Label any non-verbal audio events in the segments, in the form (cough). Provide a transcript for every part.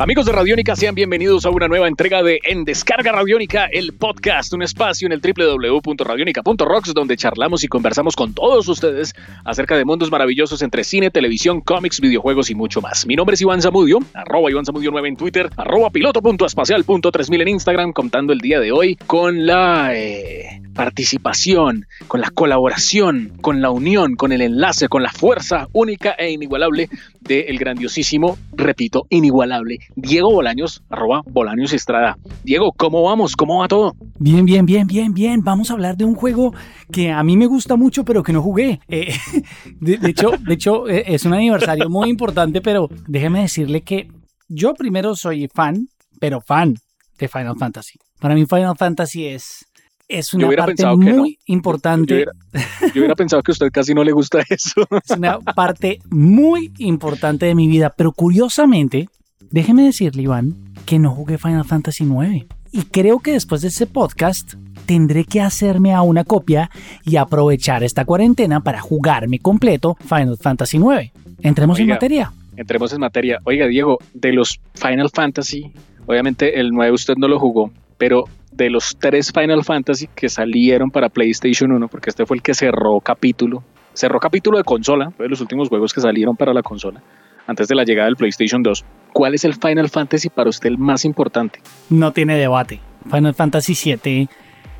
Amigos de Radiónica, sean bienvenidos a una nueva entrega de En Descarga Radiónica, el podcast, un espacio en el www.radionica.rocks donde charlamos y conversamos con todos ustedes acerca de mundos maravillosos entre cine, televisión, cómics, videojuegos y mucho más. Mi nombre es Iván Zamudio, arroba Iván Zamudio 9 en Twitter, arroba piloto.espacial.3000 en Instagram, contando el día de hoy con la eh, participación, con la colaboración, con la unión, con el enlace, con la fuerza única e inigualable del grandiosísimo, repito, inigualable Diego Bolaños, arroba Bolaños Estrada. Diego, ¿cómo vamos? ¿Cómo va todo? Bien, bien, bien, bien, bien. Vamos a hablar de un juego que a mí me gusta mucho, pero que no jugué. Eh, (laughs) de, hecho, de hecho, eh, es un aniversario muy importante, pero déjeme decirle que yo primero soy fan, pero fan de Final Fantasy. Para mí Final Fantasy es es una parte muy importante. Yo hubiera, pensado que a usted casi no le gusta eso. (laughs) Es una parte muy importante de mi vida, pero curiosamente, déjeme decirle, Iván, que no jugué Final Fantasy IX. Y creo que después de ese podcast tendré que hacerme a una copia y aprovechar esta cuarentena para jugarme completo Final Fantasy IX. Entremos en materia. Entremos en materia. Oiga, Diego, de los Final Fantasy, obviamente el 9 usted no lo jugó, pero de los tres Final Fantasy que salieron para PlayStation 1, porque este fue el que cerró capítulo, cerró capítulo de consola, fue de los últimos juegos que salieron para la consola, antes de la llegada del PlayStation 2. ¿Cuál es el Final Fantasy para usted el más importante? No tiene debate. Final Fantasy VII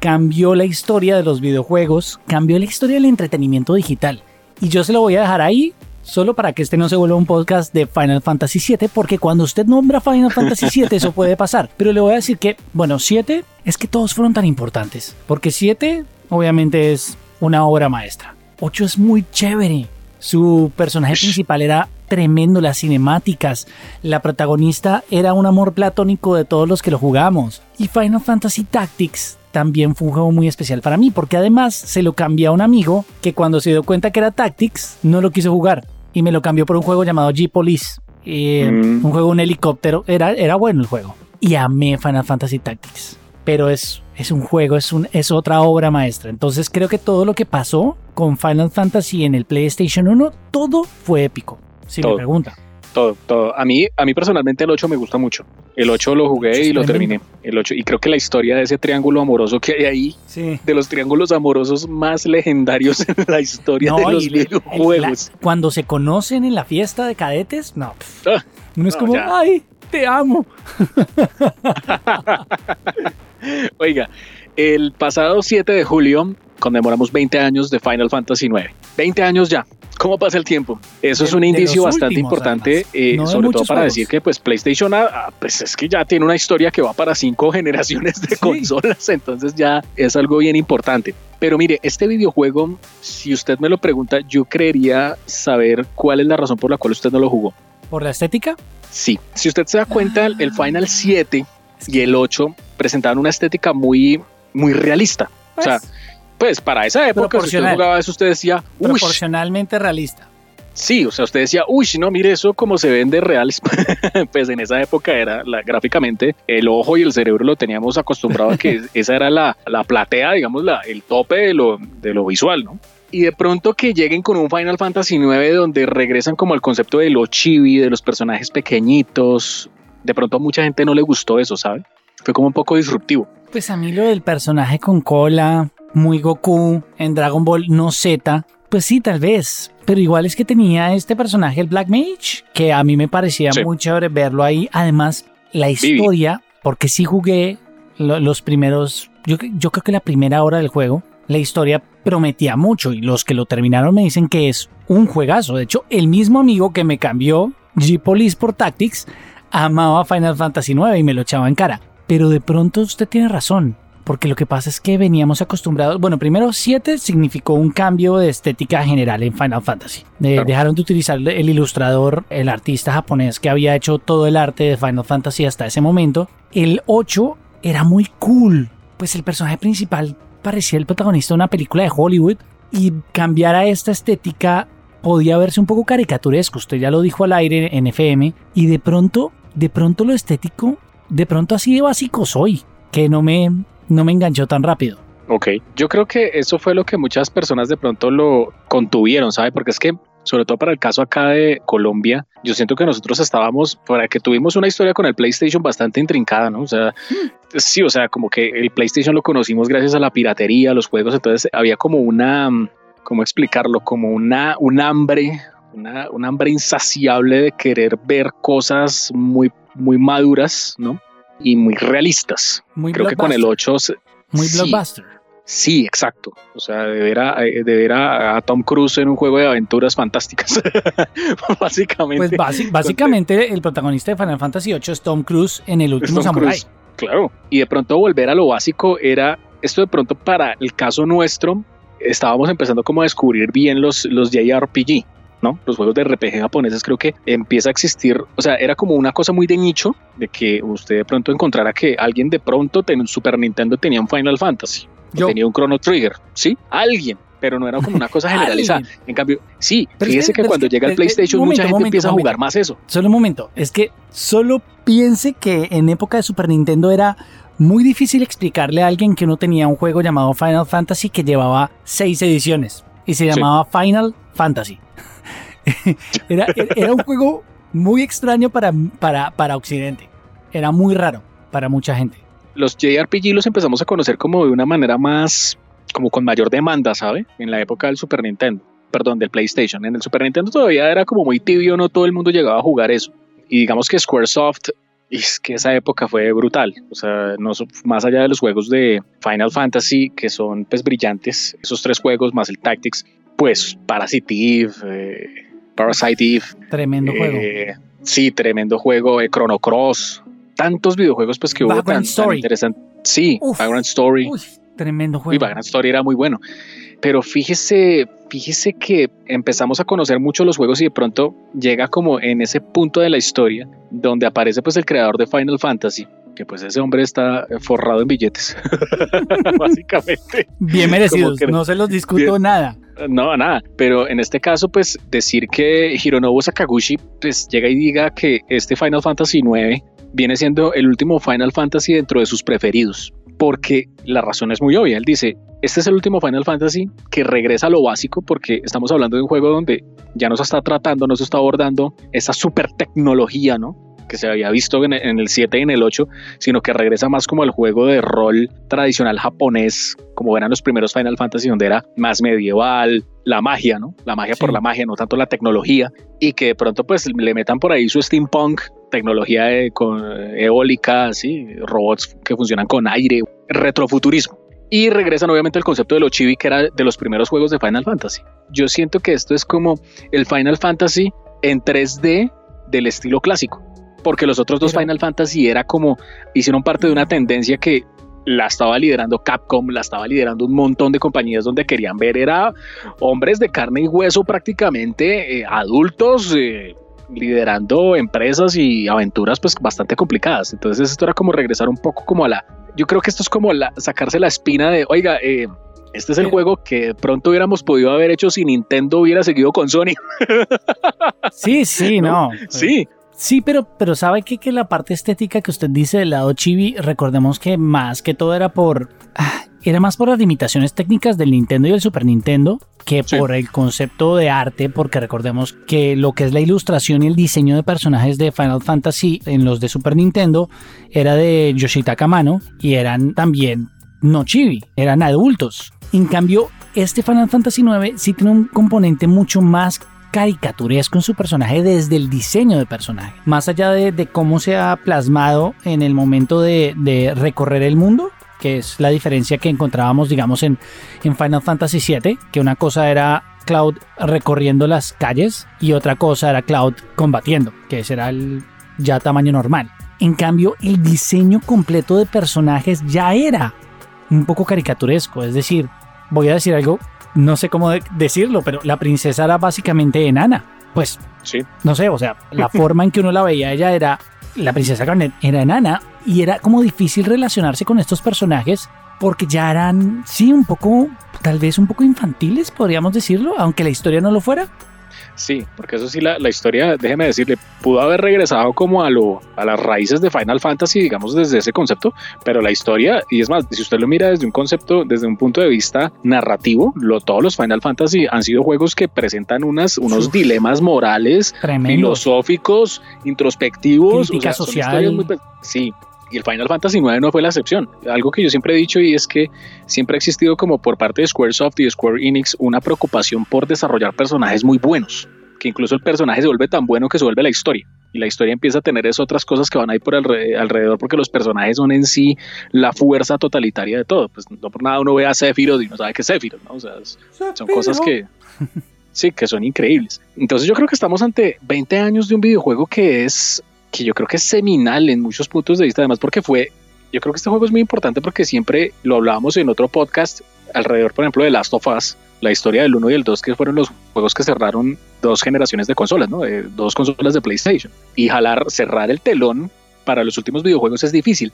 cambió la historia de los videojuegos, cambió la historia del entretenimiento digital. Y yo se lo voy a dejar ahí solo para que este no se vuelva un podcast de Final Fantasy VII, porque cuando usted nombra Final Fantasy VII eso puede pasar. Pero le voy a decir que, bueno, 7 es que todos fueron tan importantes, porque 7 obviamente es una obra maestra. 8 es muy chévere. Su personaje principal era tremendo, las cinemáticas, la protagonista era un amor platónico de todos los que lo jugamos. Y Final Fantasy Tactics también fue un juego muy especial para mí, porque además se lo cambié a un amigo que cuando se dio cuenta que era Tactics no lo quiso jugar y me lo cambió por un juego llamado G-Police. Eh, mm. Un juego, un helicóptero. Era, era bueno el juego. Y amé Final Fantasy Tactics. Pero es, es un juego, es, un, es otra obra maestra. Entonces creo que todo lo que pasó con Final Fantasy en el PlayStation 1, todo fue épico. Si me pregunta todo, todo. A mí, a mí personalmente el 8 me gusta mucho. El 8 lo jugué y lo terminé. El 8, y creo que la historia de ese triángulo amoroso que hay ahí, de los triángulos amorosos más legendarios en la historia de los videojuegos. cuando se conocen en la fiesta de cadetes, no. Ah, uno es como, ay, te amo. (laughs) (laughs) Oiga, el pasado 7 de julio conmemoramos 20 años de Final Fantasy IX. 20 años ya. ¿Cómo pasa el tiempo? Eso es un indicio bastante importante, eh, sobre todo para decir que pues PlayStation ah, ah, pues es que ya tiene una historia que va para cinco (laughs) generaciones de consolas, entonces ya es algo bien importante. Pero mire, este videojuego, si usted me lo pregunta, yo creería saber cuál es la razón por la cual usted no lo jugó. ¿Por la estética? Sí, si usted se da cuenta, el Final 7 y el 8 presentaban una estética muy, muy realista. o sea, pues, pues para esa época, si usted jugaba eso, usted decía, proporcionalmente realista. Sí, o sea, usted decía, uy, no, mire eso como se ven de reales. (laughs) pues en esa época era la, gráficamente el ojo y el cerebro lo teníamos acostumbrado a que (laughs) esa era la, la platea, digamos, la, el tope de lo, de lo visual, ¿no? Y de pronto que lleguen con un Final Fantasy IX donde regresan como al concepto de lo chibi, de los personajes pequeñitos. De pronto a mucha gente no le gustó eso, ¿sabe? Fue como un poco disruptivo. Pues a mí lo del personaje con cola, muy Goku en Dragon Ball, no Z, pues sí, tal vez. Pero igual es que tenía este personaje, el Black Mage, que a mí me parecía muy chévere verlo ahí. Además, la historia, porque sí jugué los primeros, yo, yo creo que la primera hora del juego, la historia prometía mucho y los que lo terminaron me dicen que es un juegazo. De hecho, el mismo amigo que me cambió G-Police por Tactics amaba Final Fantasy IX y me lo echaba en cara. Pero de pronto usted tiene razón porque lo que pasa es que veníamos acostumbrados, bueno, primero 7 significó un cambio de estética general en Final Fantasy. Dejaron de utilizar el ilustrador, el artista japonés que había hecho todo el arte de Final Fantasy hasta ese momento. El 8 era muy cool, pues el personaje principal parecía el protagonista de una película de Hollywood y cambiar a esta estética podía verse un poco caricaturesco, usted ya lo dijo al aire en FM, y de pronto, de pronto lo estético, de pronto así de básico soy, que no me no me enganchó tan rápido. Ok, yo creo que eso fue lo que muchas personas de pronto lo contuvieron, ¿sabe? Porque es que sobre todo para el caso acá de Colombia, yo siento que nosotros estábamos, para que tuvimos una historia con el PlayStation bastante intrincada, ¿no? O sea, sí, o sea, como que el PlayStation lo conocimos gracias a la piratería, a los juegos, entonces había como una, ¿cómo explicarlo? Como una, un hambre, una, un hambre insaciable de querer ver cosas muy, muy maduras, ¿no? Y muy realistas. Muy Creo que con el 8... Muy blockbuster. Sí, exacto. O sea, de ver a, eh, de ver a, Tom Cruise en un juego de aventuras fantásticas. (laughs) básicamente. Pues básicamente el protagonista de Final Fantasy VIII es Tom Cruise en el último Samurai. Claro. Y de pronto volver a lo básico era esto de pronto para el caso nuestro estábamos empezando como a descubrir bien los, los JRPG. ¿No? Los juegos de RPG japoneses creo que empieza a existir, o sea, era como una cosa muy de nicho, de que usted de pronto encontrara que alguien de pronto en un Super Nintendo tenía un Final Fantasy, tenía un Chrono Trigger, ¿sí? Alguien, pero no era como una cosa (laughs) generalizada. en cambio, sí, fíjese que, cuando llega el PlayStation mucha gente empieza a jugar más eso. Solo un momento, es que solo piense que en época de Super Nintendo era muy difícil explicarle a alguien que uno tenía un juego llamado Final Fantasy que llevaba seis ediciones y se llamaba Final Fantasy. (laughs) era, un juego muy extraño para, para, para Occidente. Era muy raro para mucha gente los JRPG los empezamos a conocer como de una manera más, como con mayor demanda, ¿sabe? En la época del Super Nintendo, perdón, del PlayStation. En el Super Nintendo todavía era como muy tibio, no todo el mundo llegaba a jugar eso. Y digamos que Squaresoft, es que esa época fue brutal. O sea, no, más allá de los juegos de Final Fantasy, que son pues brillantes, esos tres juegos más el Tactics, pues Parasite Eve, eh, Parasite Eve. Tremendo juego. Eh, sí, tremendo juego. Eh, Chrono Cross, tantos videojuegos pues que hubo tan, interesantes. Sí, Background Story. tremendo juego. Y Background Story era muy bueno. Pero fíjese, fíjese que empezamos a conocer mucho los juegos y de pronto llega como en ese punto de la historia donde aparece pues el creador de Final Fantasy, que pues ese hombre está forrado en billetes, (laughs) básicamente. Bien merecidos, no se los discuto nada. No, nada, pero en este caso pues decir que Hironobu Sakaguchi pues llega y diga que este Final Fantasy 9 viene siendo el último Final Fantasy dentro de sus preferidos, porque la razón es muy obvia. Él dice, este es el último Final Fantasy que regresa a lo básico porque estamos hablando de un juego donde ya nos está tratando, nos está abordando esa super tecnología, ¿no? Que se había visto en el 7 y en el 8, sino que regresa más como al juego de rol tradicional japonés, como eran los primeros Final Fantasy, donde era más medieval, la magia, ¿no? La magia por la magia, no tanto la tecnología, y que de pronto pues le metan por ahí su steampunk, tecnología con, eólica, ¿sí? robots que funcionan con aire, retrofuturismo. Y regresan obviamente al concepto de lo chibi que era de los primeros juegos de Final Fantasy. Yo siento que esto es como el Final Fantasy en 3D del estilo clásico porque los otros dos Final Fantasy era como, hicieron parte de una tendencia que la estaba liderando Capcom, la estaba liderando un montón de compañías donde querían ver era hombres de carne y hueso prácticamente eh, adultos eh, liderando empresas y aventuras pues bastante complicadas. Entonces esto era como regresar un poco como a la, yo creo que esto es como la, sacarse la espina de, oiga, eh, este es el juego que pronto hubiéramos podido haber hecho si Nintendo hubiera seguido con Sony. Sí, sí, (laughs) no. Sí, Sí, pero, pero sabe que, que la parte estética que usted dice del lado chibi, recordemos que más que todo era por... Ah, era más por las limitaciones técnicas del Nintendo y el Super Nintendo que por el concepto de arte, porque recordemos que lo que es la ilustración y el diseño de personajes de Final Fantasy en los de Super Nintendo era de Yoshitaka Mano y eran también no chibi, eran adultos. En cambio, este Final Fantasy IX sí tiene un componente mucho más caricaturesco en su personaje desde el diseño de personaje. Más allá de, cómo se ha plasmado en el momento de, recorrer el mundo, que es la diferencia que encontrábamos, digamos, en, Final Fantasy VII, que una cosa era Cloud recorriendo las calles y otra cosa era Cloud combatiendo, que ese era el ya tamaño normal. En cambio, el diseño completo de personajes ya era un poco caricaturesco, es decir, voy a decir algo no sé cómo decirlo, pero la princesa era básicamente enana. Pues, sí. no sé, o sea, la forma en que uno la veía ella era, la princesa Garnet era enana y era como difícil relacionarse con estos personajes porque ya eran, sí, un poco, tal vez un poco infantiles, podríamos decirlo, aunque la historia no lo fuera. Sí, porque eso sí, la, la, historia, déjeme decirle, pudo haber regresado como a, lo, a las raíces de Final Fantasy, digamos, desde ese concepto, pero la historia, y es más, si usted lo mira desde un concepto, desde un punto de vista narrativo, lo, todos los Final Fantasy han sido juegos que presentan unas, unos dilemas morales, filosóficos, introspectivos, Crítica social. Muy, sí, y el Final Fantasy IX no fue la excepción. Algo que yo siempre he dicho y es que siempre ha existido como por parte de Squaresoft y de Square Enix una preocupación por desarrollar personajes muy buenos, que incluso el personaje se vuelve tan bueno que se vuelve la historia. Y la historia empieza a tener esas otras cosas que van ahí por alrededor porque los personajes son en sí la fuerza totalitaria de todo. Pues no por nada uno ve a Sephiroth y no sabe qué es Sephiroth, ¿no? O sea, son cosas que... Sí, que son increíbles. Entonces yo creo que estamos ante 20 años de un videojuego que es que yo creo que es seminal en muchos puntos de vista, además porque fue, yo creo que este juego es muy importante porque siempre lo hablábamos en otro podcast alrededor, por ejemplo, de Last of Us, la historia del 1 y el 2, que fueron los juegos que cerraron dos generaciones de consolas, ¿no? De dos consolas de PlayStation. Y jalar, cerrar el telón para los últimos videojuegos es difícil.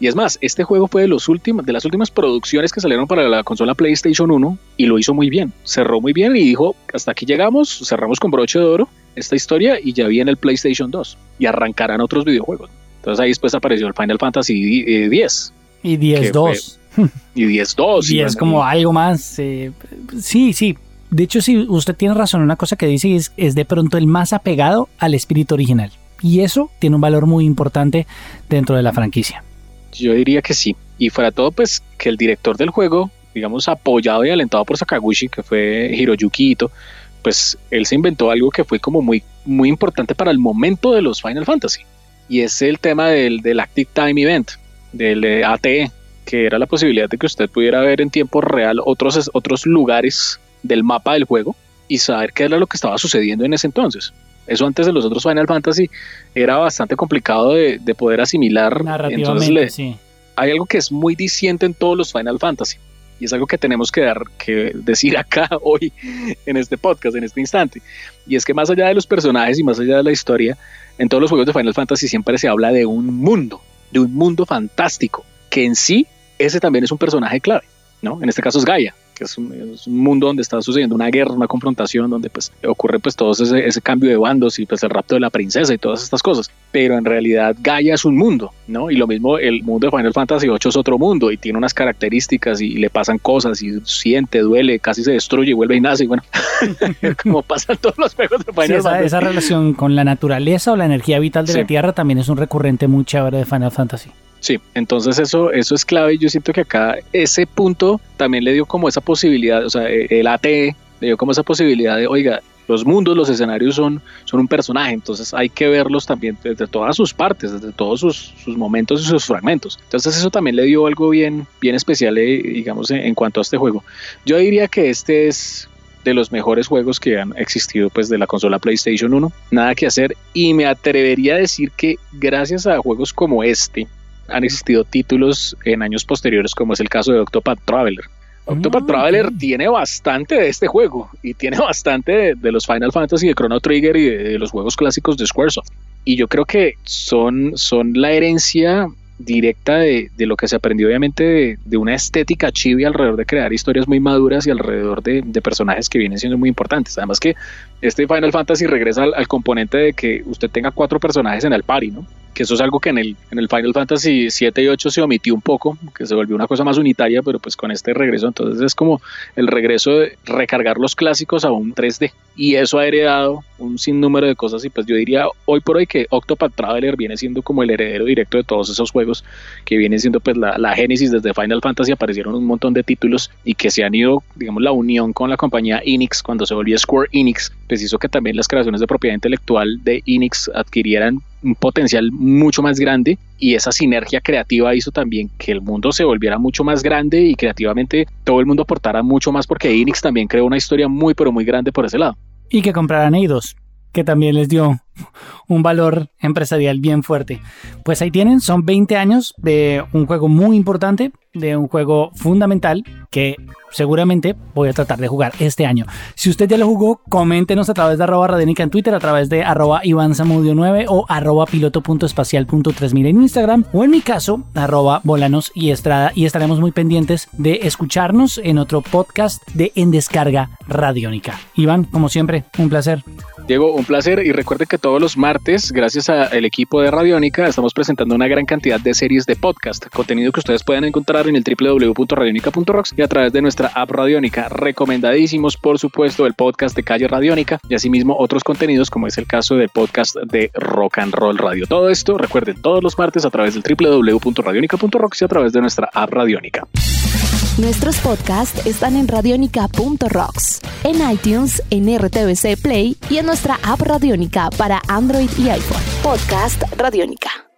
Y es más, este juego fue de, los últimos, de las últimas producciones que salieron para la consola PlayStation 1 y lo hizo muy bien. Cerró muy bien y dijo, hasta aquí llegamos, cerramos con broche de oro esta historia y ya viene el PlayStation 2 y arrancarán otros videojuegos. Entonces ahí después apareció el Final Fantasy X. Y 10-2. (laughs) Y 10-2. Y es como algo más. Eh, sí, sí. De hecho, sí, usted tiene razón. Una cosa que dice es, es de pronto el más apegado al espíritu original. Y eso tiene un valor muy importante dentro de la franquicia. Yo diría que sí. Y fuera todo, pues que el director del juego, digamos, apoyado y alentado por Sakaguchi, que fue Hiroyuki Ito, pues él se inventó algo que fue como muy, muy importante para el momento de los Final Fantasy. Y es el tema del, del Active Time Event, del ATE, que era la posibilidad de que usted pudiera ver en tiempo real otros, otros lugares del mapa del juego y saber qué era lo que estaba sucediendo en ese entonces. Eso antes de los otros Final Fantasy era bastante complicado de, de poder asimilar. Entonces sí. hay algo que es muy diciente en todos los Final Fantasy y es algo que tenemos que, dar, que decir (laughs) acá hoy en este podcast, en este instante. Y es que más allá de los personajes y más allá de la historia, en todos los juegos de Final Fantasy siempre se habla de un mundo, de un mundo fantástico, que en sí ese también es un personaje clave, ¿no? En este caso es Gaia, que es un, mundo donde está sucediendo una guerra, una confrontación, donde pues ocurre pues todo ese, ese, cambio de bandos y pues el rapto de la princesa y todas estas cosas. Pero en realidad Gaia es un mundo, ¿no? Y lo mismo el mundo de Final Fantasy VIII es otro mundo y tiene unas características y le pasan cosas y siente, duele, casi se destruye y vuelve y nace y bueno, (laughs) como pasan todos los juegos de Final sí, esa, Fantasy. Esa relación con la naturaleza o la energía vital de sí. la Tierra también es un recurrente muy chévere de Final Fantasy. Sí, entonces eso, eso es clave yo siento que acá ese punto también le dio como esa posibilidad, o sea, el ATE le dio como esa posibilidad de, oiga, los mundos, los escenarios son, son un personaje, entonces hay que verlos también desde todas sus partes, desde todos sus, sus momentos y sus fragmentos. Entonces eso también le dio algo bien, bien especial, eh, digamos, en, en cuanto a este juego. Yo diría que este es de los mejores juegos que han existido pues de la consola PlayStation 1, nada que hacer y me atrevería a decir que gracias a juegos como este, han existido títulos en años posteriores, como es el caso de Octopath Traveler. Octopath Traveler tiene bastante de este juego y tiene (laughs) bastante de, de, los Final Fantasy, de Chrono Trigger y de, de, los juegos clásicos de Squaresoft. Y yo creo que son, son la herencia directa de, de, lo que se aprendió obviamente de, de, una estética chibi alrededor de crear historias muy maduras y alrededor de, de, personajes que vienen siendo muy importantes. Además que este Final Fantasy regresa al, al, componente de que usted tenga cuatro personajes en el party, ¿no? Que eso es algo que en el, en el Final Fantasy 7 y 8 se omitió un poco, que se volvió una cosa más unitaria, pero pues con este regreso entonces es como el regreso de recargar los clásicos a un 3D. Y eso ha heredado un sinnúmero de cosas y pues yo diría hoy por hoy que Octopath Traveler viene siendo como el heredero directo de todos esos juegos que vienen siendo pues la, la génesis desde Final Fantasy aparecieron un montón de títulos y que se han ido digamos la unión con la compañía Enix cuando se volvió Square Enix pues hizo que también las creaciones de propiedad intelectual de Enix adquirieran un potencial mucho más grande y esa sinergia creativa hizo también que el mundo se volviera mucho más grande y creativamente todo el mundo aportara mucho más porque Enix también creó una historia muy pero muy grande por ese lado. Y que compraran Eidos. que también les dio un valor empresarial bien fuerte. Pues ahí tienen, son 20 años de un juego muy importante, de un juego fundamental que seguramente voy a tratar de jugar este año. Si usted ya lo jugó, coméntenos a través de arroba radionica en Twitter, a través de arroba Samudio 9 o arroba piloto.espacial.3000 en Instagram o en mi caso, arroba bolanos y y estaremos muy pendientes de escucharnos en otro podcast de En Descarga Radiónica. Iván, como siempre, un placer. Diego, un placer y recuerde que todos los martes, gracias al equipo de Radiónica, estamos presentando una gran cantidad de series de podcast, contenido que ustedes pueden encontrar en el www.radionica.rocks y a través de nuestra app Radiónica. Recomendadísimos, por supuesto, el podcast de Calle Radiónica y asimismo otros contenidos como es el caso del podcast de Rock and Roll Radio. Todo esto, recuerden, todos los martes a través del www.radionica.rocks y a través de nuestra app Radiónica. Nuestros podcasts están en radionica.rocks, en iTunes, en RTVC Play y en nuestra app Radionica para Android y iPhone. Podcast Radionica.